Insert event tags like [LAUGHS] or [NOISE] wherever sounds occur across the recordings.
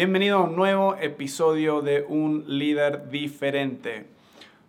Bienvenido a un nuevo episodio de Un líder diferente.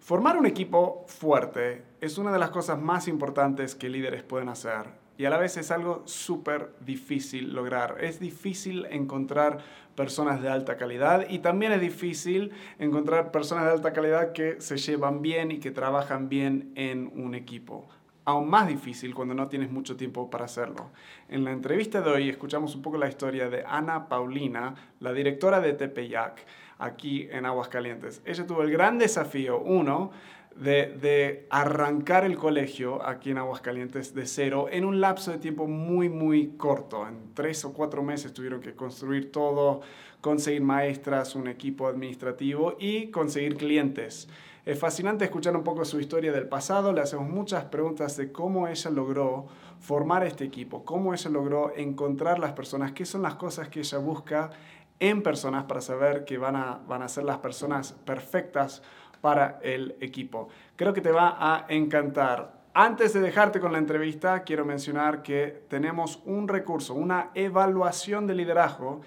Formar un equipo fuerte es una de las cosas más importantes que líderes pueden hacer y a la vez es algo súper difícil lograr. Es difícil encontrar personas de alta calidad y también es difícil encontrar personas de alta calidad que se llevan bien y que trabajan bien en un equipo aún más difícil cuando no tienes mucho tiempo para hacerlo. En la entrevista de hoy escuchamos un poco la historia de Ana Paulina, la directora de Tepeyac, aquí en Aguascalientes. Ella tuvo el gran desafío, uno, de, arrancar el colegio aquí en Aguascalientes de cero en un lapso de tiempo muy, muy corto. En tres o cuatro meses tuvieron que construir todo, conseguir maestras, un equipo administrativo y conseguir clientes. Es fascinante escuchar un poco su historia del pasado, le hacemos muchas preguntas de cómo ella logró formar este equipo, cómo ella logró encontrar las personas, qué son las cosas que ella busca en personas para saber que van a, van a ser las personas perfectas para el equipo. Creo que te va a encantar. Antes de dejarte con la entrevista, quiero mencionar que tenemos un recurso, una evaluación de liderazgo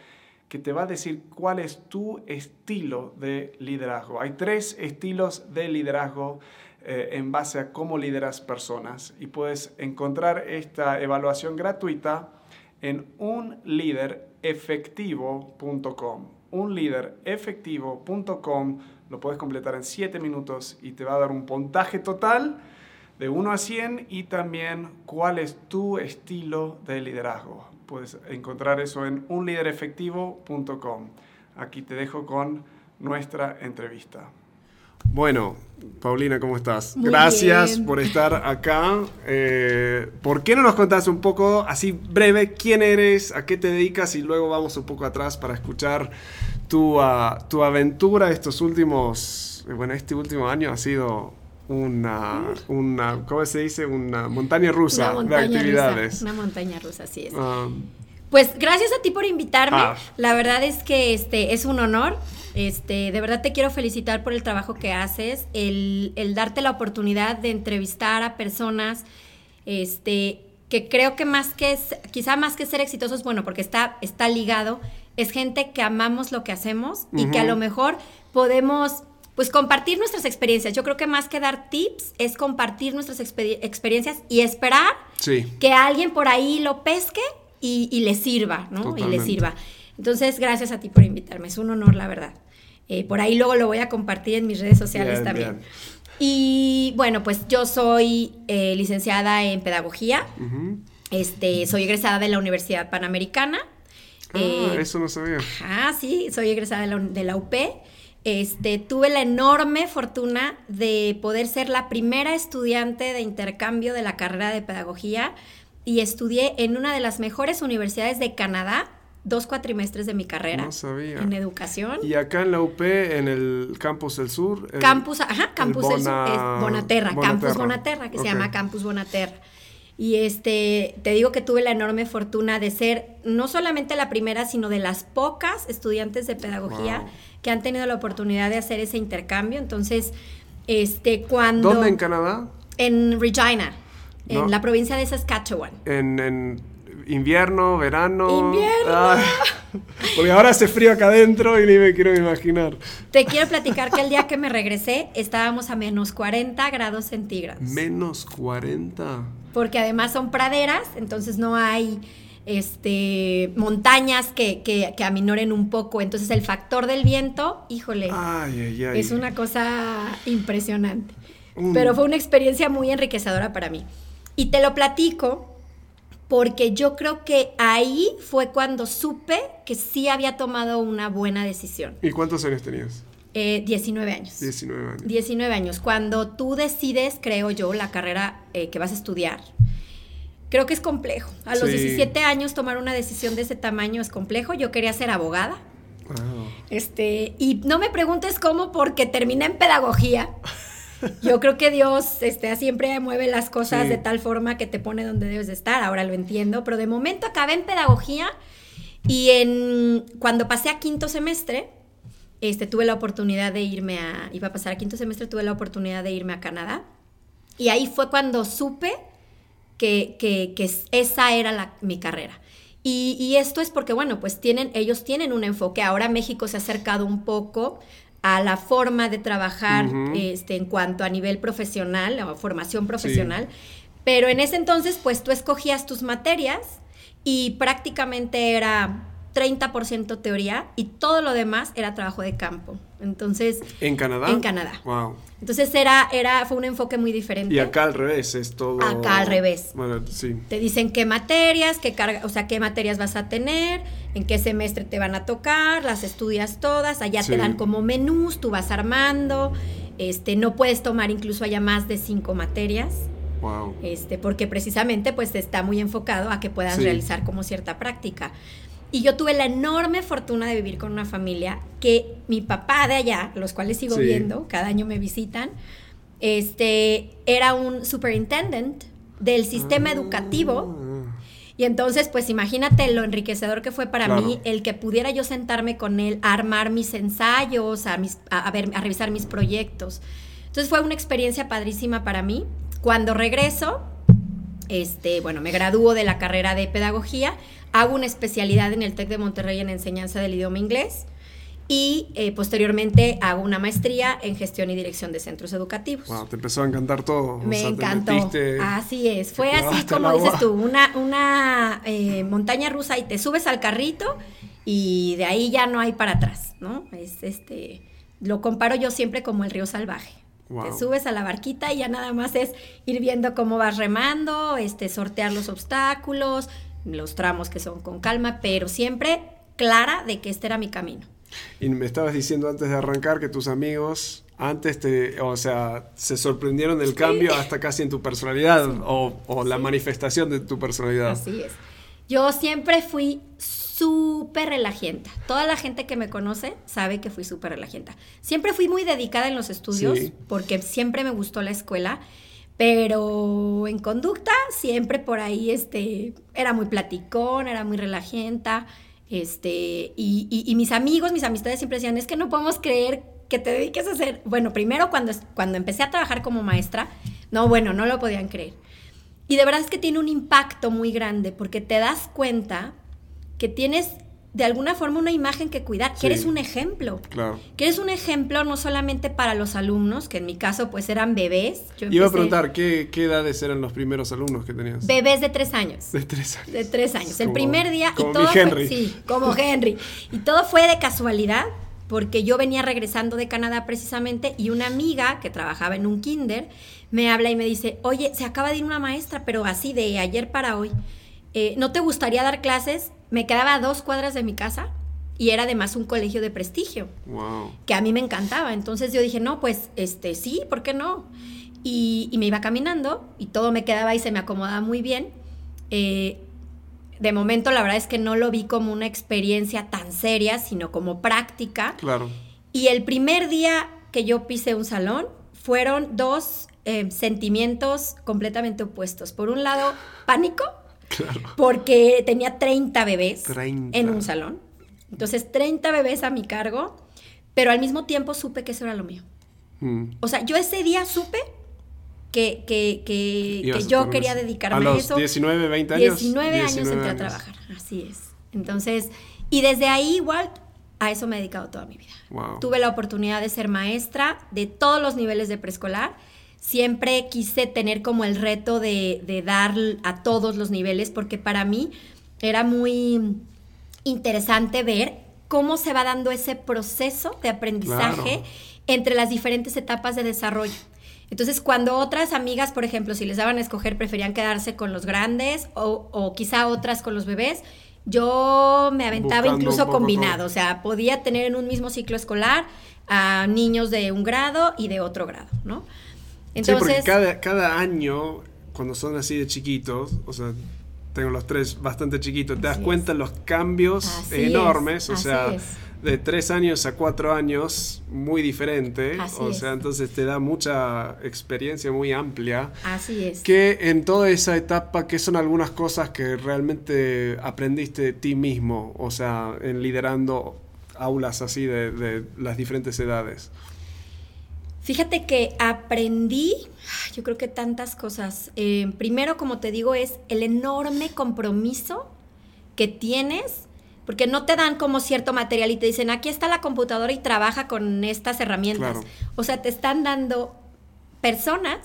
que te va a decir cuál es tu estilo de liderazgo. Hay tres estilos de liderazgo eh, en base a cómo lideras personas y puedes encontrar esta evaluación gratuita en unliderefectivo.com. Unliderefectivo.com lo puedes completar en 7 minutos y te va a dar un puntaje total de 1 a 100 y también cuál es tu estilo de liderazgo. Puedes encontrar eso en unliderefectivo.com. Aquí te dejo con nuestra entrevista. Bueno, Paulina, ¿cómo estás? Gracias por estar acá. Eh, ¿Por qué no nos contás un poco, así breve, quién eres, a qué te dedicas y luego vamos un poco atrás para escuchar tu, uh, tu aventura estos últimos, bueno, este último año ha sido una, una, ¿cómo se dice? Una montaña rusa de actividades. una montaña rusa, así es. Ah. pues gracias a ti por invitarme. Ah. La verdad es que este es un honor. Este, de verdad te quiero felicitar por el trabajo que haces, el, el darte la oportunidad de entrevistar a personas, este, que creo que más que, quizá más que ser exitosos, bueno, porque está, está ligado, es gente que amamos lo que hacemos y que a lo mejor podemos pues compartir nuestras experiencias. Yo creo que más que dar tips es compartir nuestras experiencias y esperar que alguien por ahí lo pesque y, le sirva, ¿no? Y le sirva. Entonces, gracias a ti por invitarme. Es un honor, la verdad. Eh, por ahí luego lo voy a compartir en mis redes sociales también. Y bueno, pues yo soy eh, licenciada en pedagogía. este, soy egresada de la Universidad Panamericana. Ah, eh, eso no sabía. Ah, sí, soy egresada de la, de la UP. Este, tuve la enorme fortuna de poder ser la primera estudiante de intercambio de la carrera de pedagogía y estudié en una de las mejores universidades de Canadá dos cuatrimestres de mi carrera. No sabía. En educación. Y acá en la UP, en el Campus del Sur. campus, ajá, Campus del Sur, es Bonaterra, Campus Bonaterra, que se llama Campus Bonaterra. Y este, te digo que tuve la enorme fortuna de ser no solamente la primera, sino de las pocas estudiantes de pedagogía que han tenido la oportunidad de hacer ese intercambio. Entonces, este, cuando... ¿Dónde en Canadá? En Regina, en la provincia de Saskatchewan. En, invierno, verano. Invierno. Ah, [LAUGHS] porque ahora hace frío acá adentro y ni me quiero imaginar. Te quiero platicar que el día que me regresé estábamos a menos 40 grados centígrados. Menos 40 porque además son praderas, entonces no hay este, montañas que, que, aminoren un poco. Entonces el factor del viento, híjole, es una cosa impresionante. Pero fue una experiencia muy enriquecedora para mí. Y te lo platico porque yo creo que ahí fue cuando supe que sí había tomado una buena decisión. ¿Y cuántos años tenías? 19 eh, años. 19 años. 19 años. Cuando tú decides, creo yo, la carrera eh, que vas a estudiar, creo que es complejo. A los 17 años tomar una decisión de ese tamaño es complejo. Yo quería ser abogada. Este, y no me preguntes cómo, porque terminé en pedagogía. Yo creo que Dios este, siempre mueve las cosas de tal forma que te pone donde debes de estar. Ahora lo entiendo, pero de momento acabé en pedagogía y en cuando pasé a quinto semestre, este, tuve la oportunidad de irme a, iba a pasar a quinto semestre, tuve la oportunidad de irme a Canadá. Y ahí fue cuando supe que, esa era mi carrera. Y, esto es porque, bueno, pues tienen, ellos tienen un enfoque. Ahora México se ha acercado un poco a la forma de trabajar este, en cuanto a nivel profesional, o formación profesional. Pero en ese entonces, pues tú escogías tus materias y prácticamente era 30% teoría y todo lo demás era trabajo de campo. Entonces... ¿En Canadá? En Canadá. Wow. Entonces era, era, fue un enfoque muy diferente. Y acá al revés, es todo... Acá al revés. Bueno, sí. Te dicen qué materias, qué carga, o sea, qué materias vas a tener, en qué semestre te van a tocar, las estudias todas, allá te dan como menús, tú vas armando, este, no puedes tomar incluso allá más de cinco materias. Wow. Este, porque precisamente pues está muy enfocado a que puedas realizar como cierta práctica. Y yo tuve la enorme fortuna de vivir con una familia que mi papá de allá, los cuales sigo viendo, cada año me visitan, este, era un superintendent del sistema ah. educativo. Y entonces, pues imagínate lo enriquecedor que fue para mí el que pudiera yo sentarme con él a armar mis ensayos, a, mis, a, ver, a revisar mis proyectos. Entonces fue una experiencia padrísima para mí. Cuando regreso, este, bueno, me gradúo de la carrera de pedagogía, hago una especialidad en el TEC de Monterrey en enseñanza del idioma inglés y eh, posteriormente hago una maestría en gestión y dirección de centros educativos. Wow, te empezó a encantar todo. Me encantó. así es, fue así como dices tú, una, una eh, montaña rusa y te subes al carrito y de ahí ya no hay para atrás, ¿no? Es este, lo comparo yo siempre como el río salvaje. Te subes a la barquita y ya nada más es ir viendo cómo vas remando, este, sortear los obstáculos, los tramos que son con calma, pero siempre clara de que este era mi camino. Y me estabas diciendo antes de arrancar que tus amigos antes te, o sea, se sorprendieron del cambio hasta casi en tu personalidad o, o, la manifestación de tu personalidad. Así es. Yo siempre fui súper relajenta. Toda la gente que me conoce sabe que fui súper relajenta. Siempre fui muy dedicada en los estudios porque siempre me gustó la escuela, pero en conducta siempre por ahí este, era muy platicón, era muy relajenta. Este, y, mis amigos, mis amistades siempre decían, es que no podemos creer que te dediques a hacer, bueno, primero cuando, cuando empecé a trabajar como maestra, no, bueno, no lo podían creer. Y de verdad es que tiene un impacto muy grande porque te das cuenta que tienes de alguna forma una imagen que cuidar, que eres un ejemplo. Claro. Que eres un ejemplo no solamente para los alumnos, que en mi caso pues eran bebés. Yo Iba a preguntar, ¿qué, edades eran los primeros alumnos que tenías? Bebés de tres años. De tres años. De tres años. El primer día como y todo Henry. sí, como Henry. Y todo fue de casualidad, porque yo venía regresando de Canadá precisamente y una amiga que trabajaba en un kinder me habla y me dice, oye, se acaba de ir una maestra, pero así de ayer para hoy. Eh, ¿No te gustaría dar clases? Me quedaba a dos cuadras de mi casa y era además un colegio de prestigio. Que a mí me encantaba. Entonces yo dije, no, pues este sí, ¿por qué no? Y, me iba caminando y todo me quedaba y se me acomodaba muy bien. Eh, de momento la verdad es que no lo vi como una experiencia tan seria, sino como práctica. Claro. Y el primer día que yo pisé un salón fueron dos eh, sentimientos completamente opuestos. Por un lado, pánico porque tenía 30 bebés en un salón. Entonces, 30 bebés a mi cargo, pero al mismo tiempo supe que eso era lo mío. Mm. O sea, yo ese día supe que, que, que, yo quería dedicarme a, eso. 19, 20 años. 19, años entré a trabajar, así es. Entonces, y desde ahí igual a eso me he dedicado toda mi vida. Tuve la oportunidad de ser maestra de todos los niveles de preescolar siempre quise tener como el reto de, dar a todos los niveles, porque para mí era muy interesante ver cómo se va dando ese proceso de aprendizaje entre las diferentes etapas de desarrollo. Entonces, cuando otras amigas, por ejemplo, si les daban a escoger, preferían quedarse con los grandes o, quizá otras con los bebés, yo me aventaba incluso combinado, o sea, podía tener en un mismo ciclo escolar a niños de un grado y de otro grado, ¿no? Sí, porque cada, cada año, cuando son así de chiquitos, o sea, tengo los tres bastante chiquitos, te das cuenta de los cambios enormes, o sea, de tres años a cuatro años, muy diferente, o sea, entonces te da mucha experiencia muy amplia. Así es. Que en toda esa etapa, ¿qué son algunas cosas que realmente aprendiste de ti mismo, o sea, en liderando aulas así de, de las diferentes edades? Fíjate que aprendí, yo creo que tantas cosas. Eh, primero, como te digo, es el enorme compromiso que tienes, porque no te dan como cierto material y te dicen, aquí está la computadora y trabaja con estas herramientas. O sea, te están dando personas,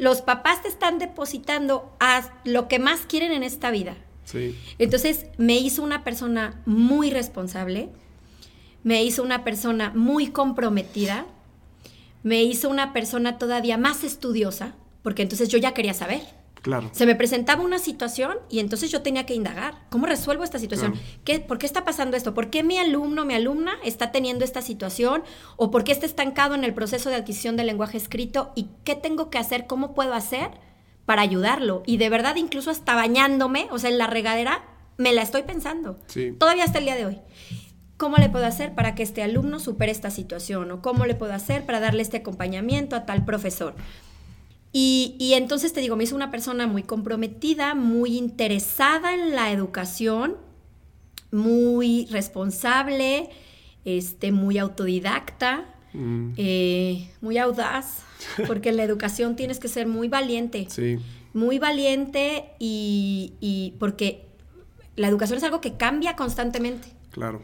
los papás te están depositando a lo que más quieren en esta vida. Sí. Entonces me hizo una persona muy responsable, me hizo una persona muy comprometida, me hizo una persona todavía más estudiosa, porque entonces yo ya quería saber. Claro. Se me presentaba una situación y entonces yo tenía que indagar. ¿Cómo resuelvo esta situación? ¿Qué, ¿Por qué está pasando esto? ¿Por qué mi alumno, mi alumna está teniendo esta situación? ¿O por qué está estancado en el proceso de adquisición del lenguaje escrito? ¿Y qué tengo que hacer? ¿Cómo puedo hacer para ayudarlo? Y de verdad, incluso hasta bañándome, o sea, en la regadera, me la estoy pensando. Sí. Todavía hasta el día de hoy. ¿Cómo le puedo hacer para que este alumno supere esta situación? ¿O cómo le puedo hacer para darle este acompañamiento a tal profesor? Y, entonces te digo, me hizo una persona muy comprometida, muy interesada en la educación, muy responsable, este, muy autodidacta, mm. eh, muy audaz, porque en la educación tienes que ser muy valiente. Sí. Muy valiente y, y porque la educación es algo que cambia constantemente. Claro.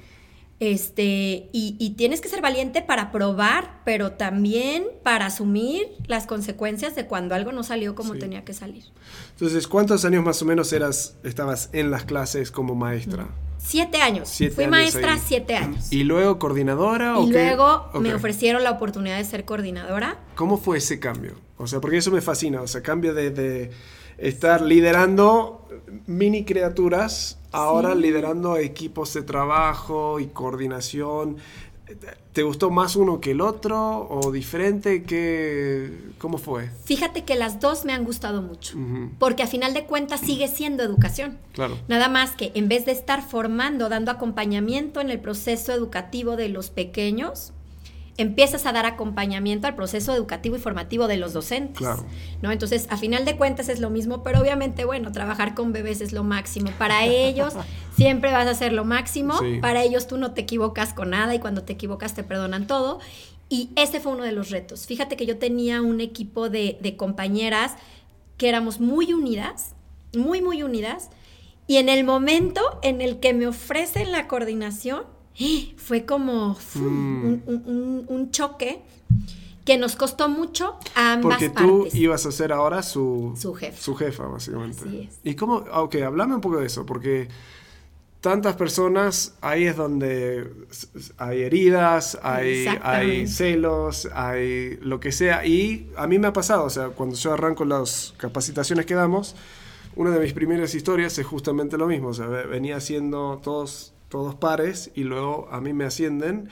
Este, y, tienes que ser valiente para probar, pero también para asumir las consecuencias de cuando algo no salió como tenía que salir. Entonces, ¿cuántos años más o menos eras, estabas en las clases como maestra? Siete años. Fui maestra siete años. ¿Y luego coordinadora? Y luego me ofrecieron la oportunidad de ser coordinadora. ¿Cómo fue ese cambio? O sea, porque eso me fascina. O sea, cambio de estar liderando mini criaturas ahora liderando equipos de trabajo y coordinación. ¿Te gustó más uno que el otro o diferente? ¿Qué, ¿Cómo fue? Fíjate que las dos me han gustado mucho, porque a final de cuentas sigue siendo educación. Claro. Nada más que en vez de estar formando, dando acompañamiento en el proceso educativo de los pequeños, empiezas a dar acompañamiento al proceso educativo y formativo de los docentes. Claro. ¿no? Entonces, a final de cuentas es lo mismo, pero obviamente, bueno, trabajar con bebés es lo máximo. Para ellos [LAUGHS] siempre vas a hacer lo máximo. Para ellos tú no te equivocas con nada y cuando te equivocas te perdonan todo. Y ese fue uno de los retos. Fíjate que yo tenía un equipo de, de compañeras que éramos muy unidas, muy, muy unidas. Y en el momento en el que me ofrecen la coordinación, fue como mm. un, choque que nos costó mucho a ambas Porque tú ibas a ser ahora su, su, jefa. su jefa, básicamente. ¿Y cómo? Ah, ok, hablame un poco de eso, porque tantas personas, ahí es donde hay heridas, hay, hay, celos, hay lo que sea. Y a mí me ha pasado, o sea, cuando yo arranco las capacitaciones que damos, una de mis primeras historias es justamente lo mismo. O sea, venía haciendo todos todos pares, y luego a mí me ascienden.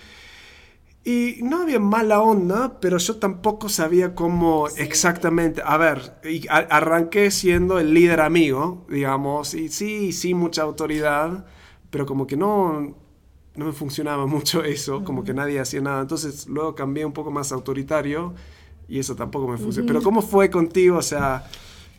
Y no había mala onda, pero yo tampoco sabía cómo exactamente. A ver, y arranqué siendo el líder amigo, digamos, y sí, sí, mucha autoridad, pero como que no, no me funcionaba [LAUGHS] mucho eso, como que nadie hacía nada. Entonces luego cambié un poco más autoritario y eso tampoco me funcionó. Pero ¿cómo fue contigo? O sea,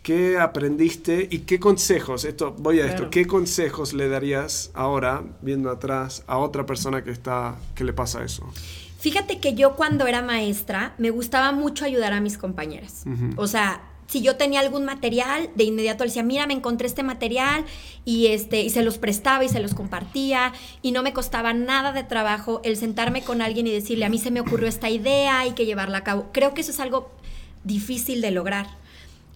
¿Qué aprendiste y qué consejos, esto, voy a esto, qué consejos le darías ahora, viendo atrás, a otra persona que está, que le pasa eso? Fíjate que yo cuando era maestra me gustaba mucho ayudar a mis compañeras. O sea, si yo tenía algún material, de inmediato le decía, mira, me encontré este material y, este, y se los prestaba y se los compartía y no me costaba nada de trabajo el sentarme con alguien y decirle, a mí se me ocurrió esta idea, hay que llevarla a cabo. Creo que eso es algo difícil de lograr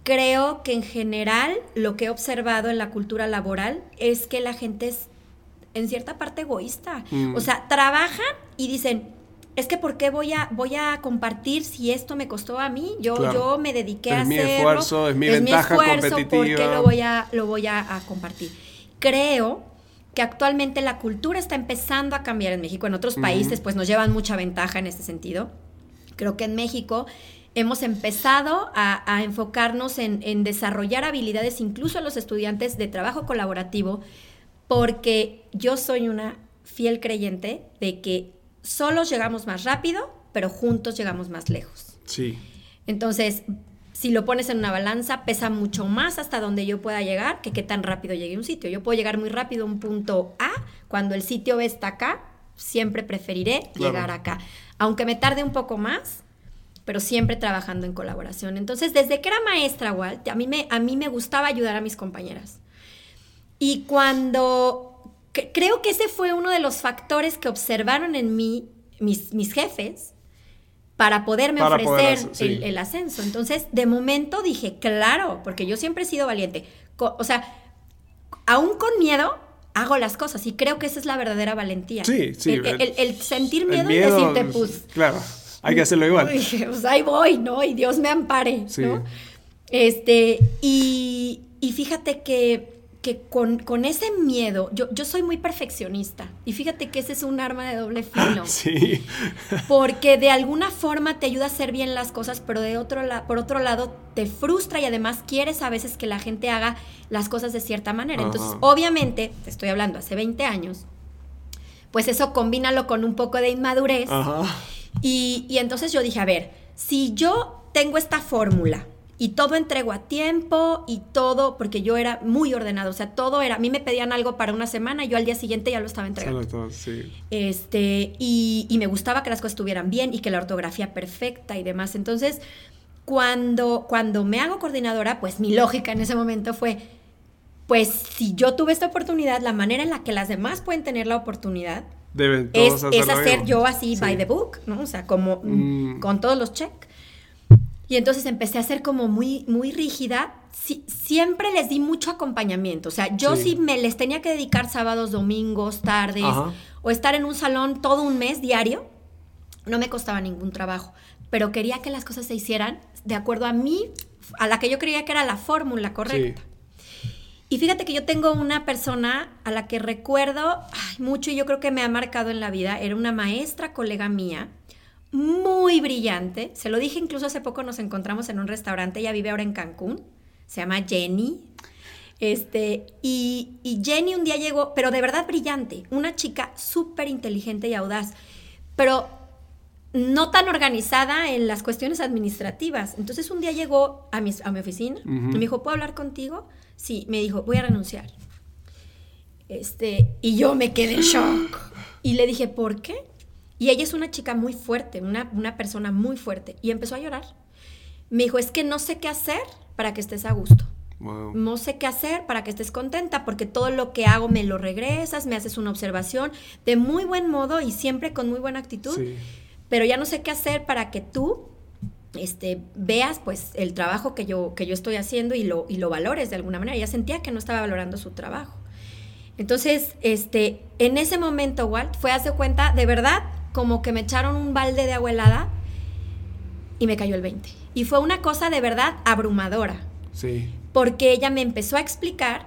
creo que en general lo que he observado en la cultura laboral es que la gente es en cierta parte egoísta. Mm. O sea, trabajan y dicen, es que ¿por qué voy a, voy a compartir si esto me costó a mí? Yo, yo me dediqué a hacerlo. Es mi esfuerzo, es mi ventaja mi esfuerzo, ¿por qué lo voy, a, lo voy a compartir? Creo que actualmente la cultura está empezando a cambiar en México. En otros países, pues nos llevan mucha ventaja en este sentido. Creo que en México hemos empezado a, enfocarnos en, desarrollar habilidades incluso a los estudiantes de trabajo colaborativo, porque yo soy una fiel creyente de que solos llegamos más rápido, pero juntos llegamos más lejos. Sí. Entonces, si lo pones en una balanza, pesa mucho más hasta donde yo pueda llegar que qué tan rápido llegue a un sitio. Yo puedo llegar muy rápido a un punto A, cuando el sitio B está acá, siempre preferiré llegar acá. Aunque me tarde un poco más, pero siempre trabajando en colaboración. Entonces, desde que era maestra, Walt, a mí me, a mí me gustaba ayudar a mis compañeras. Y cuando, creo que ese fue uno de los factores que observaron en mí mis, mis jefes para poderme ofrecer el, ascenso. Entonces, de momento dije, claro, porque yo siempre he sido valiente. O sea, aún con miedo, hago las cosas y creo que esa es la verdadera valentía. Sí, sí. El, sentir miedo, y decirte, pues... Claro, [LAUGHS] hay que hacerlo igual. [LAUGHS] pues ahí voy, ¿no? Y Dios me ampare, ¿no? Este, y, y fíjate que que con, ese miedo, yo, yo, soy muy perfeccionista y fíjate que ese es un arma de doble [LAUGHS] filo. Sí. Porque de alguna forma te ayuda a hacer bien las cosas, pero de otro por otro lado te frustra y además quieres a veces que la gente haga las cosas de cierta manera. Entonces, obviamente, te estoy hablando hace 20 años, pues eso combínalo con un poco de inmadurez. Y, y entonces yo dije, a ver, si yo tengo esta fórmula, y todo entrego a tiempo y todo, porque yo era muy ordenado, o sea, todo era, a mí me pedían algo para una semana y yo al día siguiente ya lo estaba entregando. sí. Este, y, y, me gustaba que las cosas estuvieran bien y que la ortografía perfecta y demás. Entonces, cuando, cuando me hago coordinadora, pues mi lógica en ese momento fue, pues si yo tuve esta oportunidad, la manera en la que las demás pueden tener la oportunidad Deben es, es, hacer yo así by the book, ¿no? O sea, como mm. con todos los checks. Y entonces empecé a ser como muy, muy rígida. siempre les di mucho acompañamiento. O sea, yo sí. me les tenía que dedicar sábados, domingos, tardes, o estar en un salón todo un mes diario. No me costaba ningún trabajo, pero quería que las cosas se hicieran de acuerdo a mí, a la que yo creía que era la fórmula correcta. Y fíjate que yo tengo una persona a la que recuerdo mucho y yo creo que me ha marcado en la vida. Era una maestra, colega mía, muy brillante. Se lo dije incluso hace poco, nos encontramos en un restaurante, ella vive ahora en Cancún, se llama Jenny. Este, y, Jenny un día llegó, pero de verdad brillante, una chica súper inteligente y audaz, pero no tan organizada en las cuestiones administrativas. Entonces un día llegó a mi, a mi oficina y me dijo, ¿puedo hablar contigo? Sí, me dijo, voy a renunciar. Este, y yo me quedé en shock. Y le dije, ¿por qué? Y ella es una chica muy fuerte, una, una persona muy fuerte. Y empezó a llorar. Me dijo, es que no sé qué hacer para que estés a gusto. No sé qué hacer para que estés contenta, porque todo lo que hago me lo regresas, me haces una observación de muy buen modo y siempre con muy buena actitud. Pero ya no sé qué hacer para que tú este, veas pues el trabajo que yo, que yo estoy haciendo y lo, y lo valores de alguna manera. Ella sentía que no estaba valorando su trabajo. Entonces, este, en ese momento, Walt, fue hace cuenta, de verdad, como que me echaron un balde de agua helada y me cayó el 20. Y fue una cosa de verdad abrumadora. Sí. Porque ella me empezó a explicar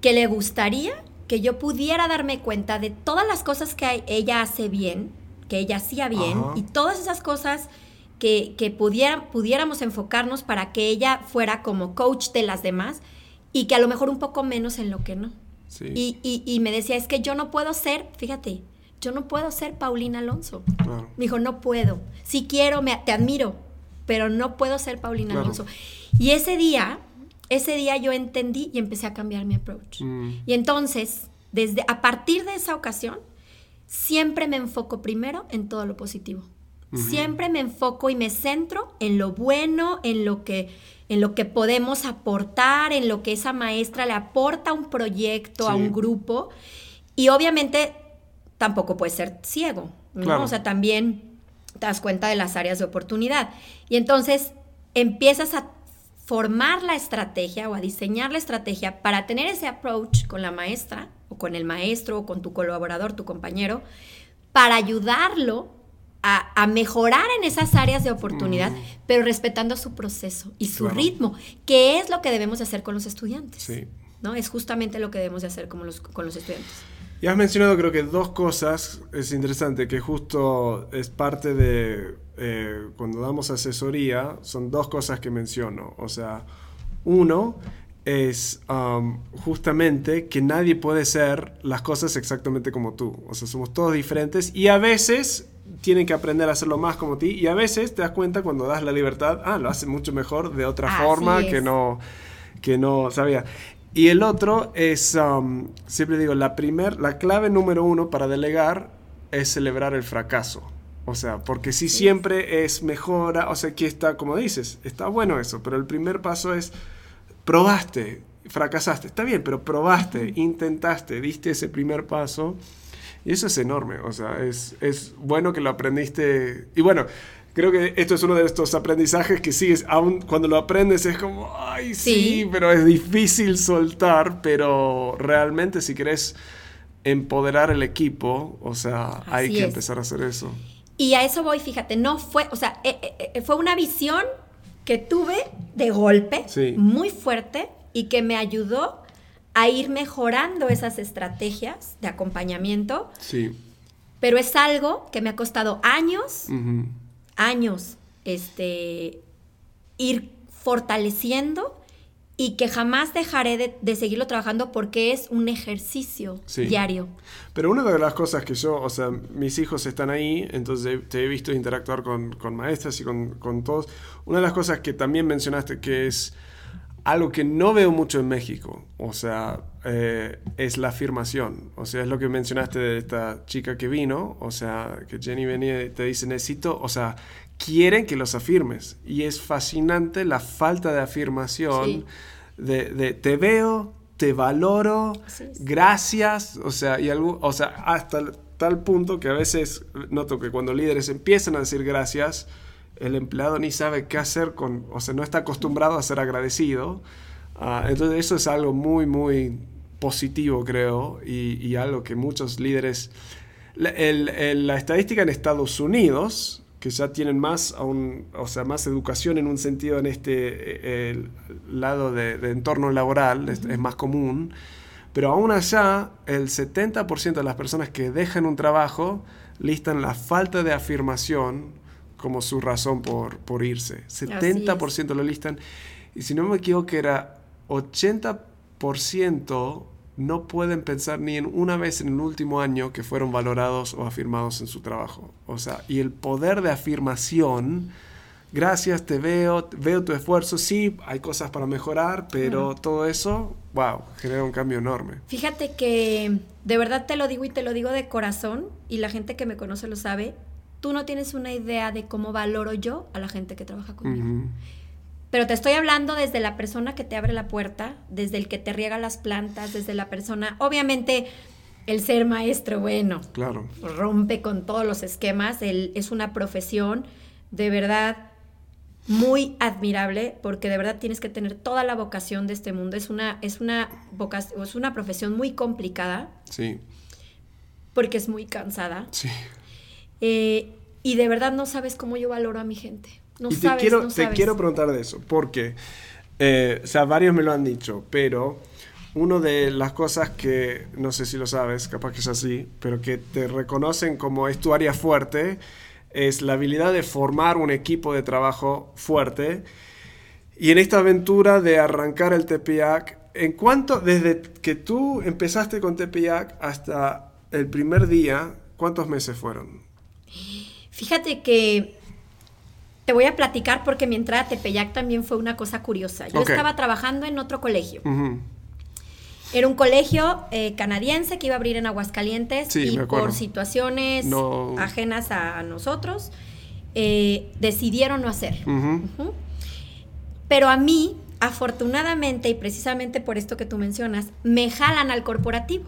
que le gustaría que yo pudiera darme cuenta de todas las cosas que ella hace bien, que ella hacía bien, y todas esas cosas que, que pudiéramos enfocarnos para que ella fuera como coach de las demás y que a lo mejor un poco menos en lo que no. Sí. Y, y, y me decía, es que yo no puedo ser, fíjate, yo no puedo ser Paulina Alonso. Me dijo, no puedo. Si quiero, me, te admiro, pero no puedo ser Paulina Alonso. Y ese día, ese día yo entendí y empecé a cambiar mi approach. Mm. Y entonces, desde a partir de esa ocasión, siempre me enfoco primero en todo lo positivo. Siempre me enfoco y me centro en lo bueno, en lo que en lo que podemos aportar, en lo que esa maestra le aporta a un proyecto, a un grupo. Y obviamente tampoco puedes ser ciego, ¿no? O sea, también te das cuenta de las áreas de oportunidad. Y entonces empiezas a formar la estrategia o a diseñar la estrategia para tener ese approach con la maestra o con el maestro o con tu colaborador, tu compañero, para ayudarlo a, mejorar en esas áreas de oportunidad, mm. pero respetando su proceso y su ritmo, que es lo que debemos de hacer con los estudiantes. Sí. ¿no? Es justamente lo que debemos de hacer con los, con los estudiantes. Y has mencionado creo que dos cosas, es interesante, que justo es parte de eh, cuando damos asesoría, son dos cosas que menciono. O sea, uno es um, justamente que nadie puede ser las cosas exactamente como tú. O sea, somos todos diferentes y a veces tienen que aprender a hacerlo más como ti y a veces te das cuenta cuando das la libertad, ah, lo hace mucho mejor de otra forma que no, que no sabía. Y el otro es, um, siempre digo, la, primer, la clave número uno para delegar es celebrar el fracaso. O sea, porque si siempre es mejora, o sea, aquí está, como dices, está bueno eso, pero el primer paso es, probaste, fracasaste, está bien, pero probaste, intentaste, diste ese primer paso. Y eso es enorme, o sea, es, es bueno que lo aprendiste. Y bueno, creo que esto es uno de estos aprendizajes que sigues, aún cuando lo aprendes es como, ay, sí, pero es difícil soltar, pero realmente si querés empoderar el equipo, o sea, hay que empezar a hacer eso. Y a eso voy, fíjate, no fue, o sea, eh, eh, eh, fue una visión que tuve de golpe, muy fuerte, y que me ayudó a ir mejorando esas estrategias de acompañamiento. Sí. Pero es algo que me ha costado años, años, este, ir fortaleciendo y que jamás dejaré de, seguirlo trabajando porque es un ejercicio diario. Pero una de las cosas que yo, o sea, mis hijos están ahí, entonces te he visto interactuar con, con maestras y con, con, todos. Una de las cosas que también mencionaste que es algo que no veo mucho en México, o sea, eh, es la afirmación. O sea, es lo que mencionaste de esta chica que vino, o sea, que Jenny venía y te dice, necesito, o sea, quieren que los afirmes. Y es fascinante la falta de afirmación de, te veo, te valoro, gracias, o sea, y algo, o sea, hasta tal punto que a veces noto que cuando líderes empiezan a decir gracias, el empleado ni sabe qué hacer con, o sea, no está acostumbrado a ser agradecido. Ah, entonces eso es algo muy, muy positivo, creo, y, algo que muchos líderes... la estadística en Estados Unidos que ya tienen más, o sea, más educación en un sentido en este eh, lado de, entorno laboral, es, más común, pero aún allá el 70% de las personas que dejan un trabajo listan la falta de afirmación como su razón por, por irse. 70% lo listan. Y si no me equivoco, era 80% no pueden pensar ni en una vez en el último año que fueron valorados o afirmados en su trabajo. O sea, y el poder de afirmación, gracias, te veo, veo tu esfuerzo, sí, hay cosas para mejorar, pero todo eso, wow, genera un cambio enorme. Fíjate que de verdad te lo digo y te lo digo de corazón, y la gente que me conoce lo sabe, tú no tienes una idea de cómo valoro yo a la gente que trabaja conmigo. Pero te estoy hablando desde la persona que te abre la puerta, desde el que te riega las plantas, desde la persona, obviamente el ser maestro, bueno, claro. rompe con todos los esquemas, es una profesión de verdad muy admirable porque de verdad tienes que tener toda la vocación de este mundo. Es una, es una, vocación, es una profesión muy complicada. Sí. Porque es muy cansada. Sí. Eh, y de verdad no sabes cómo yo valoro a mi gente y te, quiero, te quiero preguntar de eso, porque, eh, o sea, varios me lo han dicho, pero una de las cosas que, no sé si lo sabes, capaz que es así, pero que te reconocen como es tu área fuerte, es la habilidad de formar un equipo de trabajo fuerte. Y en esta aventura de arrancar el TPIAC, ¿en cuánto, desde que tú empezaste con TPIAC hasta el primer día, cuántos meses fueron? Fíjate que te voy a platicar porque mi entrada a Tepeyac también fue una cosa curiosa. Yo estaba trabajando en otro colegio. Era un colegio eh, canadiense que iba a abrir en Aguascalientes y por situaciones ajenas a nosotros eh, decidieron no hacer. Pero a mí, afortunadamente y precisamente por esto que tú mencionas, me jalan al corporativo.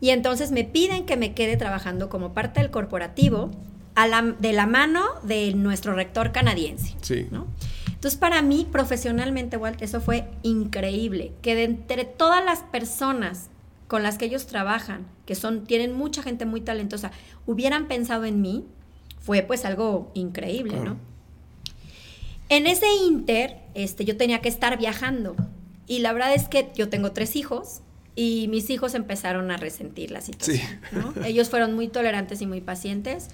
Y entonces me piden que me quede trabajando como parte del corporativo de la mano de nuestro rector canadiense. Sí. Entonces, para mí, profesionalmente, Walt, eso fue increíble. Que de entre todas las personas con las que ellos trabajan, que son, tienen mucha gente muy talentosa, hubieran pensado en mí, fue pues algo increíble, ¿no? En ese inter, este, yo tenía que estar viajando. Y la verdad es que yo tengo tres hijos y mis hijos empezaron a resentir la situación. Ellos fueron muy tolerantes y muy pacientes.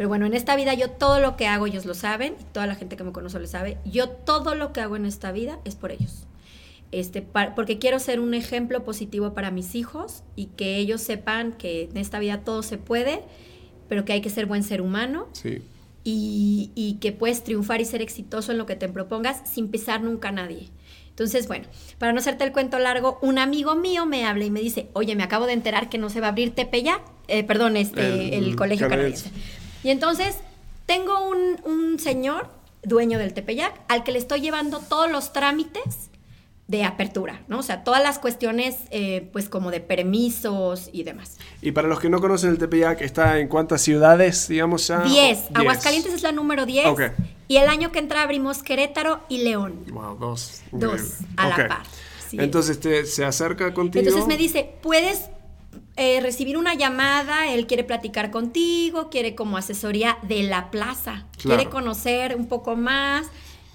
Pero bueno, en esta vida yo todo lo que hago, ellos lo saben, y toda la gente que me conoce lo sabe, yo todo lo que hago en esta vida es por ellos. Este, porque quiero ser un ejemplo positivo para mis hijos y que ellos sepan que en esta vida todo se puede, pero que hay que ser buen ser humano. Y, y, que puedes triunfar y ser exitoso en lo que te propongas sin pisar nunca a nadie. Entonces, bueno, para no hacerte el cuento largo, un amigo mío me habla y me dice, oye, me acabo de enterar que no se va a abrir Tepeyac, eh, perdón, este, el, colegio canadiense. Y entonces tengo un, señor, dueño del Tepeyac, al que le estoy llevando todos los trámites de apertura, ¿no? O sea, todas las cuestiones, eh, pues como de permisos y demás. Y para los que no conocen el Tepeyac, ¿está en cuántas ciudades, digamos ya? Diez. Aguascalientes es la número diez. Y el año que entra abrimos Querétaro y León. Wow, dos. Dos, a la par. Entonces te, se acerca contigo. Entonces me dice, puedes eh, recibir una llamada, él quiere platicar contigo, quiere como asesoría de la plaza, quiere conocer un poco más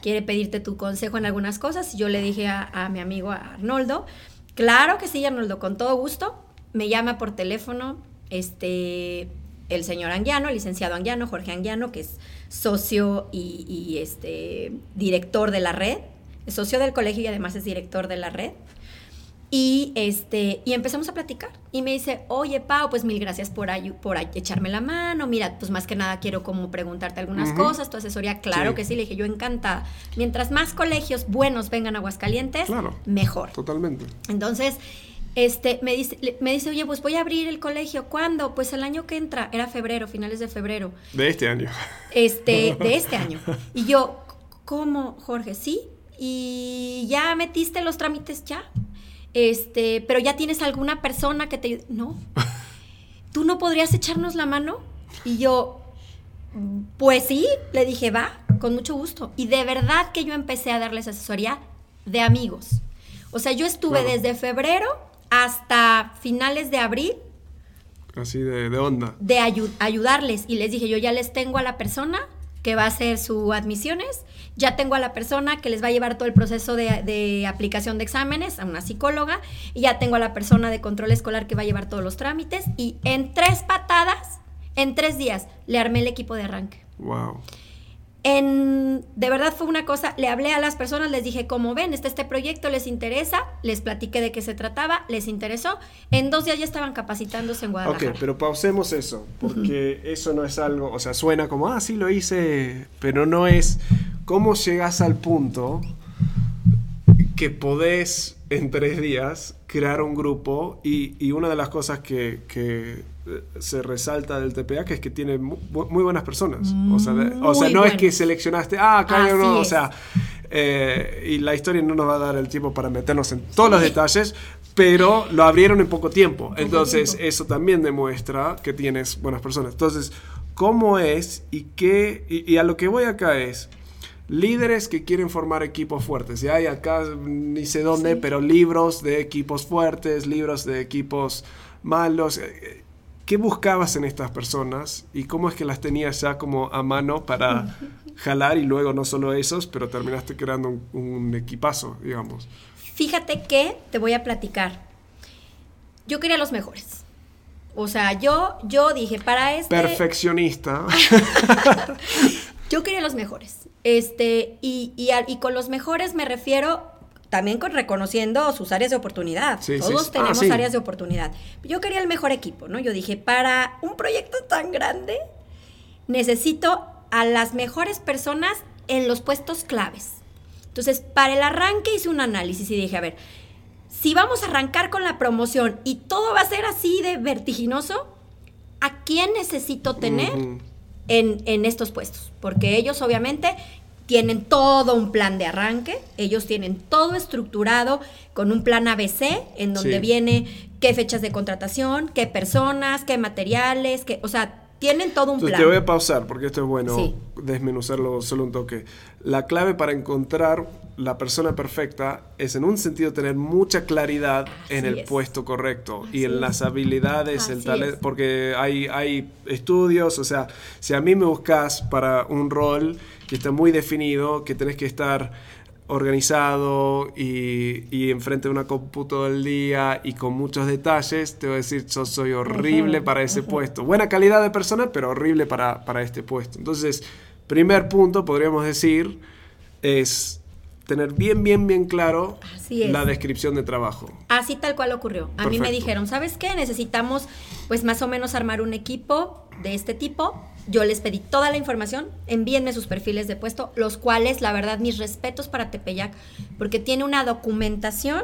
quiere pedirte tu consejo en algunas cosas. Yo le dije a, mi amigo Arnoldo, claro que sí, Arnoldo, con todo gusto. Me llama por teléfono este, el señor Anguiano, el licenciado Anguiano, Jorge Anguiano, que es socio y, este, director de la red, es socio del colegio y además es director de la red. Y, este, y empezamos a platicar. Y me dice, oye, Pau, pues mil gracias por, por echarme la mano. Mira, pues más que nada quiero como preguntarte algunas cosas. Tu asesoría, claro que sí. Le dije, yo encantada. Mientras más colegios buenos vengan a Aguascalientes, mejor. Totalmente. Entonces, este, me dice, me dice, oye, pues voy a abrir el colegio. ¿Cuándo? Pues el año que entra. Era febrero, finales de febrero. De este año. Este, [LAUGHS] de este año. Y yo, ¿cómo, Jorge? Sí. ¿Y ya metiste los trámites ya? Este, pero ya tienes alguna persona que te... No. [LAUGHS] ¿Tú no podrías echarnos la mano? Y yo, pues sí, le dije, va, con mucho gusto. Y de verdad que yo empecé a darles asesoría de amigos. O sea, yo estuve desde febrero hasta finales de abril. Así de, onda. De ayudarles. Y les dije, yo ya les tengo a la persona que va a hacer sus admisiones. Ya tengo a la persona que les va a llevar todo el proceso de, aplicación de exámenes, a una psicóloga. Y ya tengo a la persona de control escolar que va a llevar todos los trámites. Y en tres patadas, en tres días, le armé el equipo de arranque. Wow de verdad fue una cosa, le hablé a las personas, les dije, como ven, está este proyecto, les interesa, les platiqué de qué se trataba, les interesó, en dos días ya estaban capacitándose en Guadalajara. Ok, pero pausemos eso, porque eso no es algo, o sea, suena como, ah, sí lo hice, pero no es, ¿cómo llegas al punto que podés en tres días crear un grupo y, una de las cosas que, eh, se resalta del TPA que es que tiene muy, buenas personas. o sea, no es que seleccionaste, ah, acá no, o sea, eh, y la historia no nos va a dar el tiempo para meternos en todos los detalles, pero lo abrieron en poco tiempo. Entonces, eso también demuestra que tienes buenas personas. Entonces, ¿cómo es y qué? y a lo que voy acá es líderes que quieren formar equipos fuertes. Y hay acá, ni sé dónde, pero libros de equipos fuertes, libros de equipos malos. ¿Qué buscabas en estas personas y cómo es que las tenías ya como a mano para [LAUGHS] jalar y luego no solo esos, pero terminaste creando un, equipazo, digamos? Fíjate que te voy a platicar. Yo quería los mejores. O sea, yo, yo dije, para este... Perfeccionista. [LAUGHS] yo quería los mejores. Este, y, y, con los mejores me refiero también con reconociendo sus áreas de oportunidad. Todos ah, tenemos áreas de oportunidad. Yo quería el mejor equipo, ¿no? Yo dije, para un proyecto tan grande, necesito a las mejores personas en los puestos claves. Entonces, para el arranque hice un análisis y dije, a ver, si vamos a arrancar con la promoción y todo va a ser así de vertiginoso, ¿a quién necesito tener? en, estos puestos, porque ellos obviamente tienen todo un plan de arranque, ellos tienen todo estructurado con un plan ABC en donde viene qué fechas de contratación, qué personas, qué materiales, qué, o sea, tienen todo un plan. Te voy a pausar porque esto es bueno desmenuzarlo solo un toque. La clave para encontrar la persona perfecta es en un sentido tener mucha claridad en el puesto correcto y en las habilidades, el talento, porque hay, hay estudios, o sea, si a mí me buscas para un rol que está muy definido, que tenés que estar organizado y, y enfrente de una compu todo el día y con muchos detalles, te voy a decir, yo soy horrible para ese puesto. Buena calidad de persona, pero horrible para, para este puesto. Entonces, primer punto, podríamos decir, es tener bien, bien, bien claro la descripción de trabajo. Así tal cual ocurrió. A mí me dijeron, ¿sabes qué? Necesitamos pues más o menos armar un equipo de este tipo yo les pedí toda la información, envíenme sus perfiles de puesto, los cuales, la verdad, mis respetos para Tepeyac, porque tiene una documentación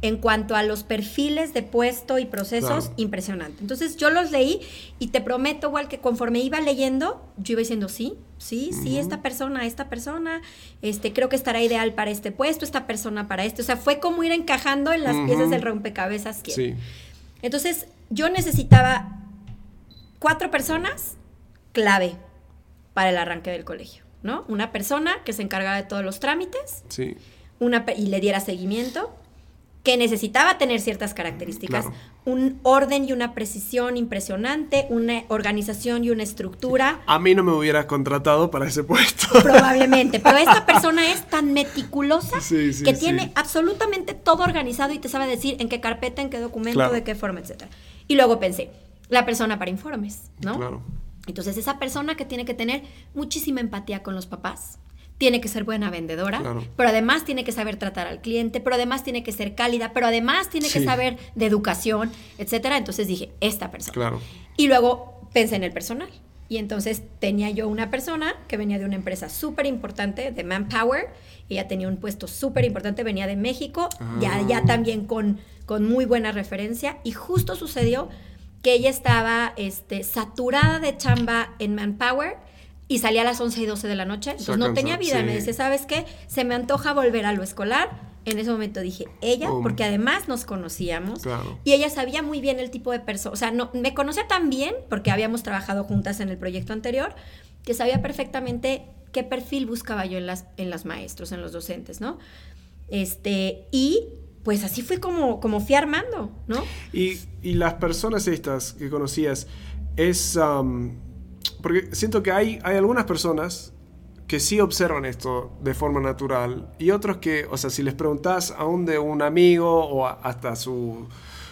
en cuanto a los perfiles de puesto y procesos, impresionante. Entonces yo los leí y te prometo, igual que conforme iba leyendo, yo iba diciendo, sí, sí, sí, esta persona, esta persona, este, creo que estará ideal para este puesto, esta persona para este. O sea, fue como ir encajando en las piezas del rompecabezas. Que... Sí. Entonces yo necesitaba cuatro personas clave para el arranque del colegio, ¿no? Una persona que se encargara de todos los trámites. Sí. Una, y le diera seguimiento que necesitaba tener ciertas características, un orden y una precisión impresionante, una organización y una estructura. A mí no me hubiera contratado para ese puesto. [LAUGHS] Probablemente, pero esta [LAUGHS] persona es tan meticulosa que tiene absolutamente todo organizado y te sabe decir en qué carpeta, en qué documento, de qué forma, etc. Y luego pensé, la persona para informes, ¿no? Claro. Entonces, esa persona que tiene que tener muchísima empatía con los papás, tiene que ser buena vendedora, pero además tiene que saber tratar al cliente, pero además tiene que ser cálida, pero además tiene que saber de educación, etcétera. Entonces dije, esta persona. Claro. Y luego pensé en el personal. Y entonces tenía yo una persona que venía de una empresa súper importante, de Manpower. Ella tenía un puesto súper importante, venía de México, ya, ya ah. también con, con muy buena referencia. Y justo sucedió que ella estaba este, saturada de chamba en Manpower y salía a las 11 y 12 de la noche, entonces no tenía vida. Me dice, ¿sabes qué? Se me antoja volver a lo escolar. En ese momento dije, ella, porque además nos conocíamos y ella sabía muy bien el tipo de persona, o sea, no, me conocía tan bien, porque habíamos trabajado juntas en el proyecto anterior, que sabía perfectamente qué perfil buscaba yo en las, en las maestros, en los docentes, ¿no? Este, y pues así fue como, como fui armando, ¿no? Y, y las personas estas que conocías, es... Um, porque siento que hay, hay algunas personas que sí observan esto de forma natural y otros que, o sea, si les preguntas aún de un amigo o hasta su,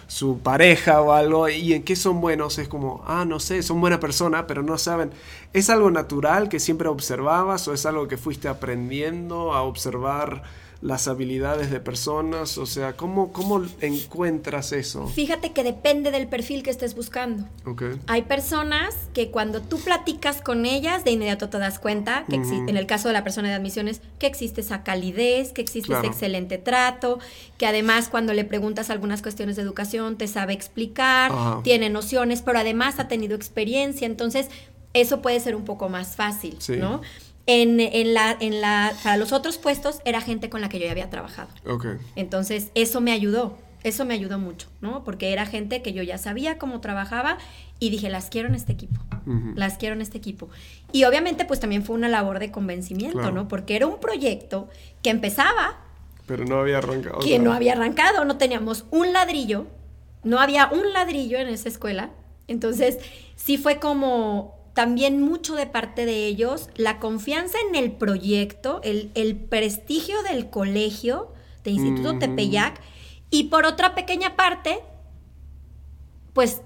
su pareja o algo y en qué son buenos, es como, ah, no sé, son buena persona, pero no saben. ¿Es algo natural que siempre observabas o es algo que fuiste aprendiendo a observar? Las habilidades de personas? O sea, ¿cómo, cómo encuentras eso? Fíjate que depende del perfil que estés buscando. Okay. Hay personas que cuando tú platicas con ellas, de inmediato te das cuenta que en el caso de la persona de admisiones, que existe esa calidez, que existe ese excelente trato, que además cuando le preguntas algunas cuestiones de educación te sabe explicar, tiene nociones, pero además ha tenido experiencia. Entonces, eso puede ser un poco más fácil, ¿no? En, en, la, en la, para los otros puestos era gente con la que yo ya había trabajado. Okay. Entonces, eso me ayudó, eso me ayudó mucho, ¿no? Porque era gente que yo ya sabía cómo trabajaba y dije, las quiero en este equipo, las quiero en este equipo. Y obviamente, pues también fue una labor de convencimiento, ¿no? Porque era un proyecto que empezaba. Pero no había arrancado. Que no había arrancado, no teníamos un ladrillo, no había un ladrillo en esa escuela. Entonces, sí fue como también mucho de parte de ellos, la confianza en el proyecto, el, prestigio del colegio, de Instituto Tepeyac, y por otra pequeña parte, pues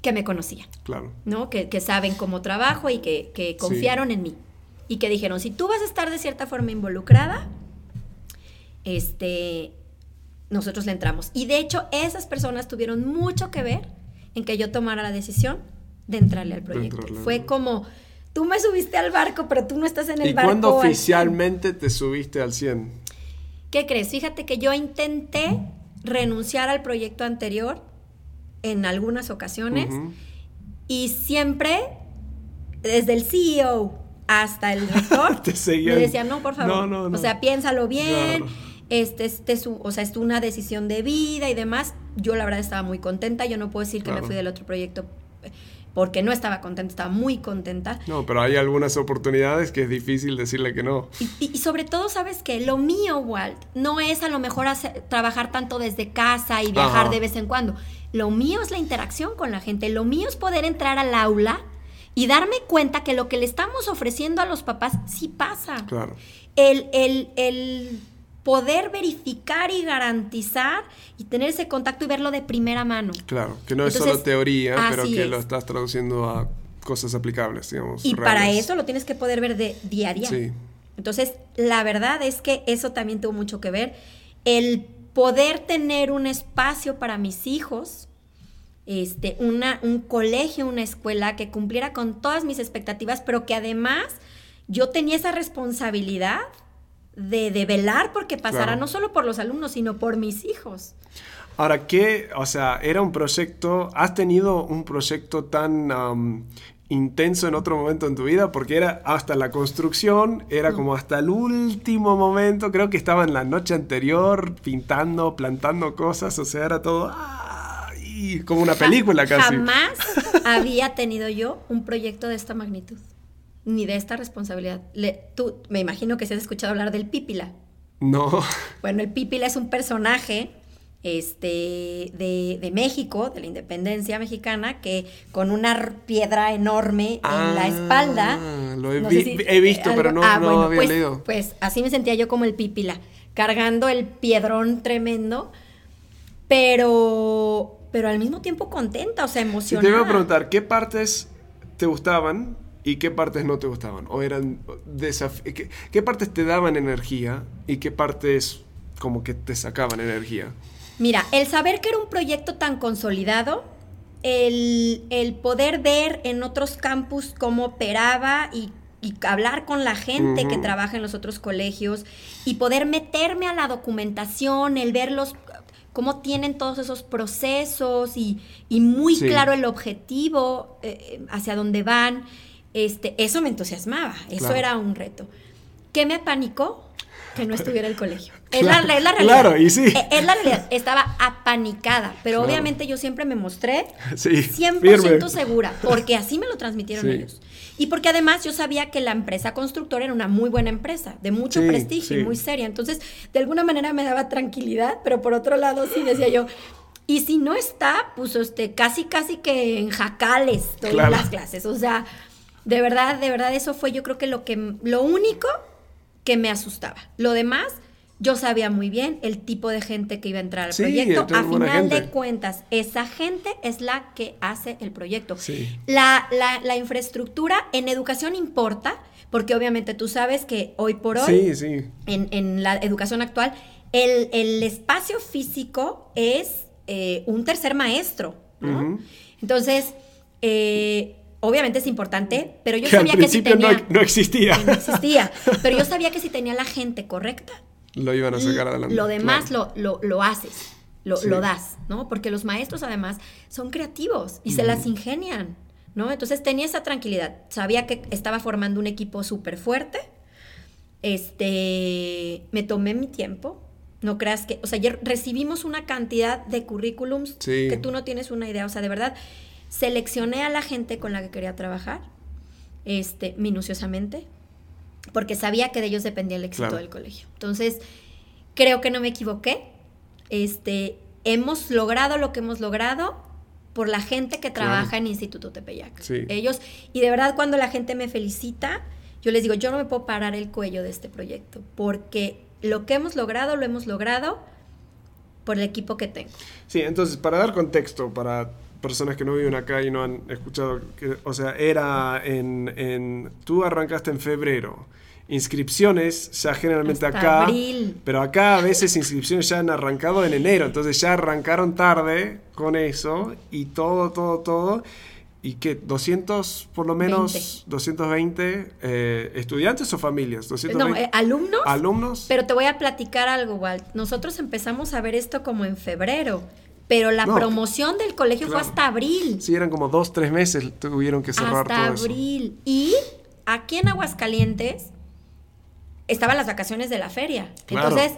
que me conocían. Claro. ¿No? Que, saben cómo trabajo y que, confiaron en mí. Y que dijeron, si tú vas a estar de cierta forma involucrada, este, nosotros le entramos. Y de hecho, esas personas tuvieron mucho que ver en que yo tomara la decisión de entrarle al proyecto. Fue como, tú me subiste al barco, pero tú no estás en el barco. ¿Y cuándo oficialmente te subiste al 100? ¿Qué crees? Fíjate que yo intenté renunciar al proyecto anterior en algunas ocasiones y siempre, desde el CEO hasta el director, [LAUGHS] me decían, no, por favor, o sea, piénsalo bien. Este, este, su, o sea, es una decisión de vida y demás. Yo la verdad estaba muy contenta. Yo no puedo decir que me fui del otro proyecto porque no estaba contenta, estaba muy contenta. No, pero hay algunas oportunidades que es difícil decirle que no. Y, sobre todo, ¿sabes que Lo mío, Walt, no es a lo mejor trabajar tanto desde casa y viajar de vez en cuando. Lo mío es la interacción con la gente. Lo mío es poder entrar al aula y darme cuenta que lo que le estamos ofreciendo a los papás sí pasa. Claro. El, el, el poder verificar y garantizar y tener ese contacto y verlo de primera mano. Claro, que no es solo teoría, pero que lo estás traduciendo a cosas aplicables, digamos. Y para eso lo tienes que poder ver de día a día. Sí. Entonces, la verdad es que eso también tuvo mucho que ver. El poder tener un espacio para mis hijos, este, una, un colegio, una escuela que cumpliera con todas mis expectativas, pero que además yo tenía esa responsabilidad de, de velar porque pasara no solo por los alumnos, sino por mis hijos. Ahora, ¿qué? O sea, era un proyecto, ¿has tenido un proyecto tan intenso en otro momento en tu vida? Porque era hasta la construcción, era como hasta el último momento, creo que estaba en la noche anterior pintando, plantando cosas, o sea, era todo... como una película casi. Jamás había tenido yo un proyecto de esta magnitud, ni de esta responsabilidad. tú, me imagino que se has escuchado hablar del Pípila. No. Bueno, el Pípila es un personaje este, de, México, de la independencia mexicana, que con una piedra enorme en la espalda. Lo he, visto, pero no, ah, no había pues, leído. Pues así me sentía yo como el pípila, cargando el piedrón tremendo, pero, pero al mismo tiempo contenta, o sea, emocionada. te iba a preguntar, ¿qué partes te gustaban y qué partes no te gustaban? ¿O eran ¿Qué, ¿Qué partes te daban energía y qué partes como que te sacaban energía? Mira, el saber que era un proyecto tan consolidado, el, poder ver en otros campus cómo operaba y, hablar con la gente que trabaja en los otros colegios y poder meterme a la documentación, el ver cómo tienen todos esos procesos y, muy claro el objetivo eh, hacia dónde van, este, eso me entusiasmaba, eso era un reto. ¿Qué me apanicó? que no [LAUGHS] estuviera el colegio. Es, la, realidad. Claro, y sí. Eh, es, la realidad. [LAUGHS] Estaba apanicada, pero obviamente yo siempre me mostré 100% segura, porque así me lo transmitieron ellos. Y porque además yo sabía que la empresa constructora era una muy buena empresa, de mucho prestigio y muy seria. Entonces, de alguna manera me daba tranquilidad, pero por otro lado sí decía yo, y si no está, pues este, casi, casi que en jacales todas las clases. O sea, de verdad, de verdad, eso fue yo creo que lo que, lo único que me asustaba. Lo demás, yo sabía muy bien el tipo de gente que iba a entrar al proyecto. A final de cuentas, esa gente es la que hace el proyecto. La, la, infraestructura en educación importa, porque obviamente tú sabes que hoy por hoy, En, en, la educación actual, el, el espacio físico es eh, un tercer maestro. Entonces, eh, obviamente es importante, pero yo sabía que si tenía... No, existía. no existía. Pero yo sabía que si tenía la gente correcta... Lo iban a sacar adelante. Lo demás lo, lo, haces, lo, lo, das, ¿no? Porque los maestros además son creativos y se las ingenian, ¿no? Entonces tenía esa tranquilidad. Sabía que estaba formando un equipo súper fuerte. Este, me tomé mi tiempo. No creas que, o sea, ayer recibimos una cantidad de currículums que tú no tienes una idea. O sea, de verdad, Seleccioné a la gente con la que quería trabajar, este, minuciosamente, porque sabía que de ellos dependía el éxito del colegio. Entonces, creo que no me equivoqué. Este, hemos logrado lo que hemos logrado por la gente que trabaja en Instituto Tepeyac. Ellos, y de verdad cuando la gente me felicita, yo les digo, yo no me puedo parar el cuello de este proyecto, porque lo que hemos logrado, lo hemos logrado por el equipo que tengo. Sí, entonces, para dar contexto, para personas que no viven acá y no han escuchado, que, o sea, era en, en, tú arrancaste en febrero, inscripciones ya generalmente acá, abril. pero acá a veces inscripciones ya han arrancado en enero, entonces ya arrancaron tarde con eso y todo, todo, todo. ¿Y que 200, por lo menos, 220 eh, estudiantes o familias? 220, no, eh, alumnos. Alumnos. Pero te voy a platicar algo, Walt. Nosotros empezamos a ver esto como en febrero. Pero la promoción del colegio fue hasta abril. Sí, eran como dos, tres meses tuvieron que cerrar hasta abril. Y aquí en Aguascalientes estaban las vacaciones de la feria. Entonces,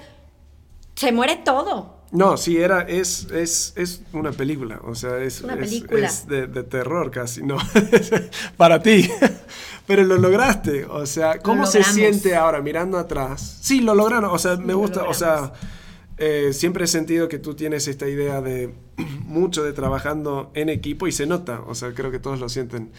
se muere todo. No, sí, era, es, es, es una película, o sea, es, una película. es, de, terror casi, no, [LAUGHS] para ti, pero lo lograste, o sea, ¿cómo se siente ahora mirando atrás? Sí, lo lograron, o sea, me gusta, o sea, eh, siempre he sentido que tú tienes esta idea de [CLEARS THROAT] mucho de trabajando en equipo y se nota, o sea, creo que todos lo sienten.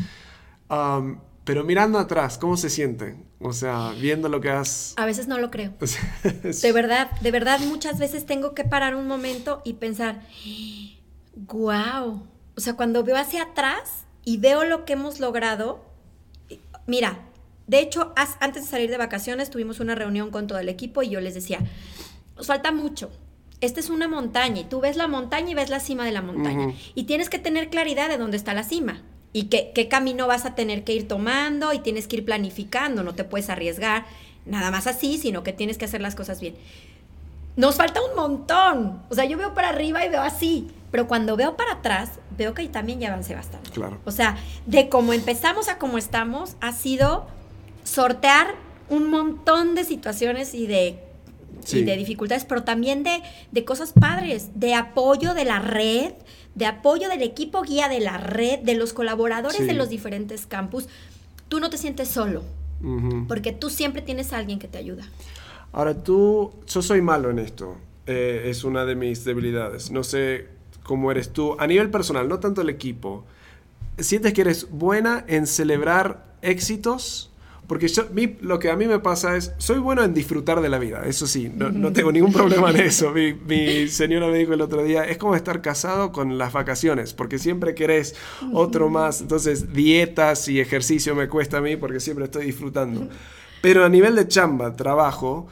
pero mirando atrás, ¿cómo se siente? O sea, viendo lo que has... A veces no lo creo. [LAUGHS] de verdad, de verdad, muchas veces tengo que parar un momento y pensar, wow. O sea, cuando veo hacia atrás y veo lo que hemos logrado, mira, de hecho, antes de salir de vacaciones tuvimos una reunión con todo el equipo y yo les decía, nos falta mucho. Esta es una montaña y tú ves la montaña y ves la cima de la montaña. Y tienes que tener claridad de dónde está la cima y qué, qué camino vas a tener que ir tomando y tienes que ir planificando, no te puedes arriesgar nada más así, sino que tienes que hacer las cosas bien. Nos falta un montón. O sea, yo veo para arriba y veo así. Pero cuando veo para atrás, veo que también ya avancé bastante. Claro. O sea, de cómo empezamos a cómo estamos, ha sido sortear un montón de situaciones y de, de dificultades, pero también de, de cosas padres, de apoyo de la red, de apoyo del equipo guía de la red, de los colaboradores de los diferentes campus. Tú no te sientes solo, porque tú siempre tienes a alguien que te ayuda. Ahora tú, yo soy malo en esto, eh, es una de mis debilidades. No sé cómo eres tú, a nivel personal, no tanto el equipo. ¿Sientes que eres buena en celebrar éxitos? Porque yo, lo que a mí me pasa es, soy bueno en disfrutar de la vida, eso sí, no, tengo ningún problema en eso. Mi, señora me dijo el otro día, es como estar casado con las vacaciones, porque siempre querés otro más. Entonces, dietas y ejercicio me cuesta a mí porque siempre estoy disfrutando. Pero a nivel de chamba, trabajo,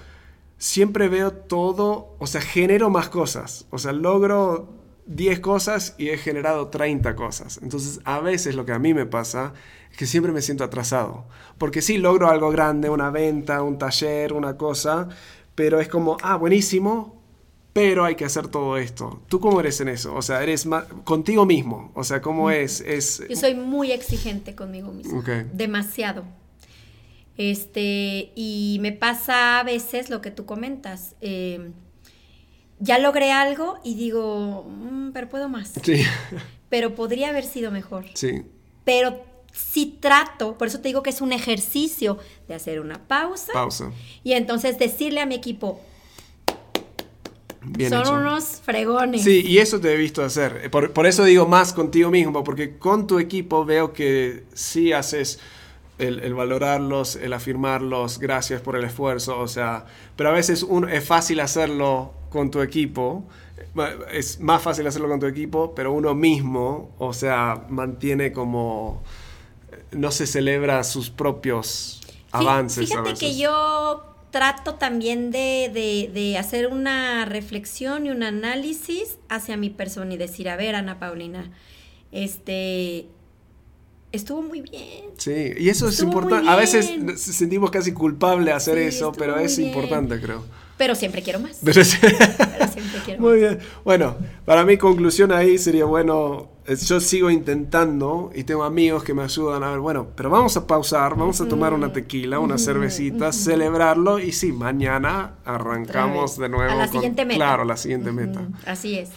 siempre veo todo, o sea, genero más cosas. O sea, logro 10 cosas y he generado 30 cosas. Entonces, a veces lo que a mí me pasa es que siempre me siento atrasado. Porque sí logro algo grande, una venta, un taller, una cosa, pero es como, ah, buenísimo, pero hay que hacer todo esto. ¿Tú cómo eres en eso? O sea, eres más, contigo mismo. O sea, ¿cómo es? es... Yo soy muy exigente conmigo mismo. Demasiado. Este, y me pasa a veces lo que tú comentas. Eh, ya logré algo y digo, mm, pero puedo más. Sí. Pero podría haber sido mejor. Sí. Pero si trato, por eso te digo que es un ejercicio de hacer una pausa. Pausa. Y entonces decirle a mi equipo, Bien son unos fregones. Sí, y eso te he visto hacer. Por, por, eso digo más contigo mismo, porque con tu equipo veo que sí haces el, valorarlos, el afirmarlos, gracias por el esfuerzo, o sea, pero a veces es fácil hacerlo con tu equipo, es más fácil hacerlo con tu equipo, pero uno mismo, o sea, mantiene como, no se celebra sus propios avances. Fíjate que yo trato también de, de, hacer una reflexión y un análisis hacia mi persona y decir, a ver, Ana Paulina, este, estuvo muy bien. Sí, y eso es importante. A veces sentimos casi culpable hacer eso, pero es importante, creo. Pero siempre quiero más. Pero, siempre quiero Muy bien. Bueno, para mi conclusión ahí sería bueno, yo sigo intentando y tengo amigos que me ayudan a ver, bueno, pero vamos a pausar, vamos a tomar una tequila, una cervecita, celebrarlo y sí, mañana arrancamos de nuevo. A la siguiente meta. Claro, la siguiente meta. Así es.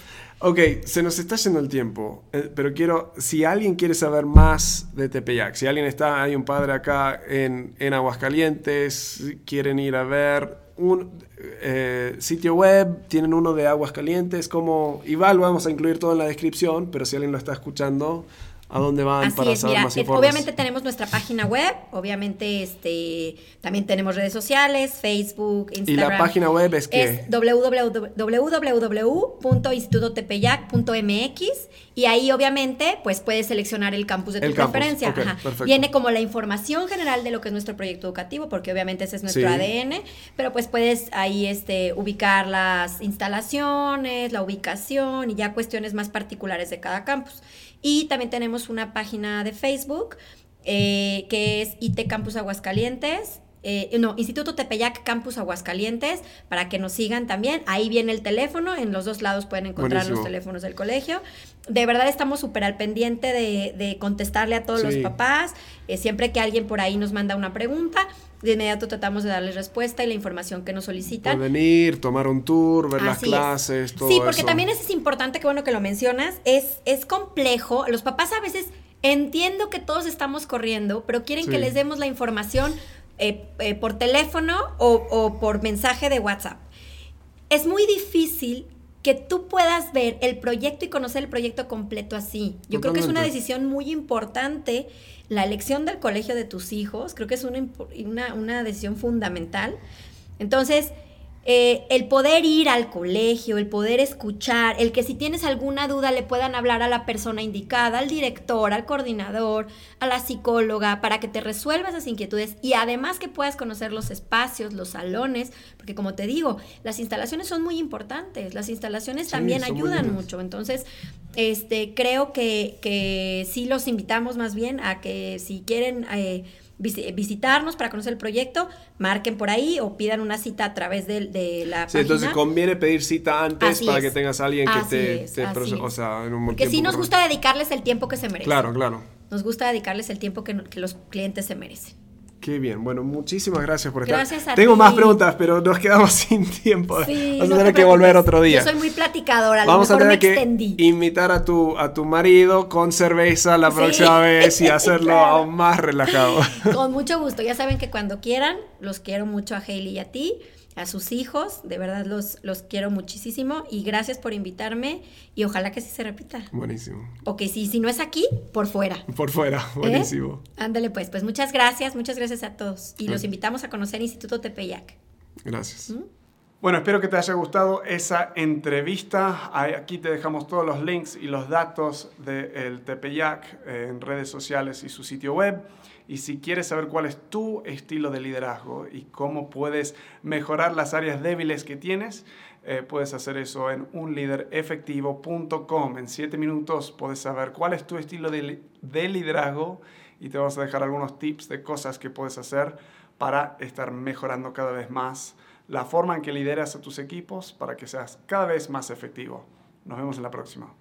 Ok, se nos está yendo el tiempo, eh, pero quiero, si alguien quiere saber más de Tepeyac, si alguien está, hay un padre acá en, en Aguascalientes, quieren ir a ver un eh, sitio web, tienen uno de Aguascalientes, como, igual vamos a incluir todo en la descripción, pero si alguien lo está escuchando, a dónde van para saber más información. Obviamente tenemos nuestra página web, obviamente este también tenemos redes sociales, Facebook, Instagram. ¿Y la página web es qué? Es www.institutotepeyac.mx y ahí obviamente pues puedes seleccionar el campus de tu preferencia. Viene como la información general de lo que es nuestro proyecto educativo, porque obviamente ese es nuestro ADN, pero pues puedes ahí este ubicar las instalaciones, la ubicación y ya cuestiones más particulares de cada campus. Y también tenemos una página de Facebook eh, que es IT Campus Aguascalientes. Eh, no, Instituto Tepeyac Campus Aguascalientes, para que nos sigan también. Ahí viene el teléfono, en los dos lados pueden encontrar los teléfonos del colegio. De verdad estamos súper al pendiente de, contestarle a todos los papás. Eh, siempre que alguien por ahí nos manda una pregunta, de inmediato tratamos de darles respuesta y la información que nos solicitan. venir, tomar un tour, ver las clases, todo Sí, porque también es importante, que bueno que lo mencionas, es, es complejo. Los papás a veces entiendo que todos estamos corriendo, pero quieren que les demos la información eh, eh, por teléfono o, por mensaje de WhatsApp. Es muy difícil que tú puedas ver el proyecto y conocer el proyecto completo así. Yo creo que es una decisión muy importante. La elección del colegio de tus hijos, creo que es una, una, una decisión fundamental. Entonces, eh, el poder ir al colegio, el poder escuchar, el que si tienes alguna duda le puedan hablar a la persona indicada, al director, al coordinador, a la psicóloga, para que te resuelva esas inquietudes y además que puedas conocer los espacios, los salones, porque como te digo, las instalaciones son muy importantes, las instalaciones también ayudan mucho, entonces Este, creo que, que sí los invitamos más bien a que si quieren eh, visitarnos para conocer el proyecto, marquen por ahí o pidan una cita a través de, de la sí, entonces conviene pedir cita antes para que tengas a alguien que te, o sea, en un Porque sí nos gusta dedicarles el tiempo que se merecen. Claro, claro. Nos gusta dedicarles el tiempo que, que los clientes se merecen. Qué bien. Bueno, muchísimas gracias por estar. Gracias a Tengo más preguntas, pero nos quedamos [LAUGHS] sin tiempo. Sí, Vamos a tener que volver otro día. Yo soy muy platicadora, a lo Vamos a tener que invitar a tu, a tu marido con cerveza la próxima vez y [LAUGHS] hacerlo aún más relajado. Con mucho gusto. Ya saben que cuando quieran, los quiero mucho a Hailey y a ti a sus hijos. De verdad los, los quiero muchísimo y gracias por invitarme y ojalá que sí se repita. Buenísimo. O que sí, si no es aquí, por fuera. Por fuera, ¿Eh? buenísimo. Ándale pues, pues muchas gracias, muchas gracias a todos y los invitamos a conocer Instituto Tepeyac. Gracias. ¿Mm? Bueno, espero que te haya gustado esa entrevista. Aquí te dejamos todos los links y los datos del Tepeyac eh, en redes sociales y su sitio web. Y si quieres saber cuál es tu estilo de liderazgo y cómo puedes mejorar las áreas débiles que tienes, eh, puedes hacer eso en unliderefectivo.com. En siete minutos puedes saber cuál es tu estilo de, de liderazgo y te vamos a dejar algunos tips de cosas que puedes hacer para estar mejorando cada vez más la forma en que lideras a tus equipos para que seas cada vez más efectivo. Nos vemos en la próxima.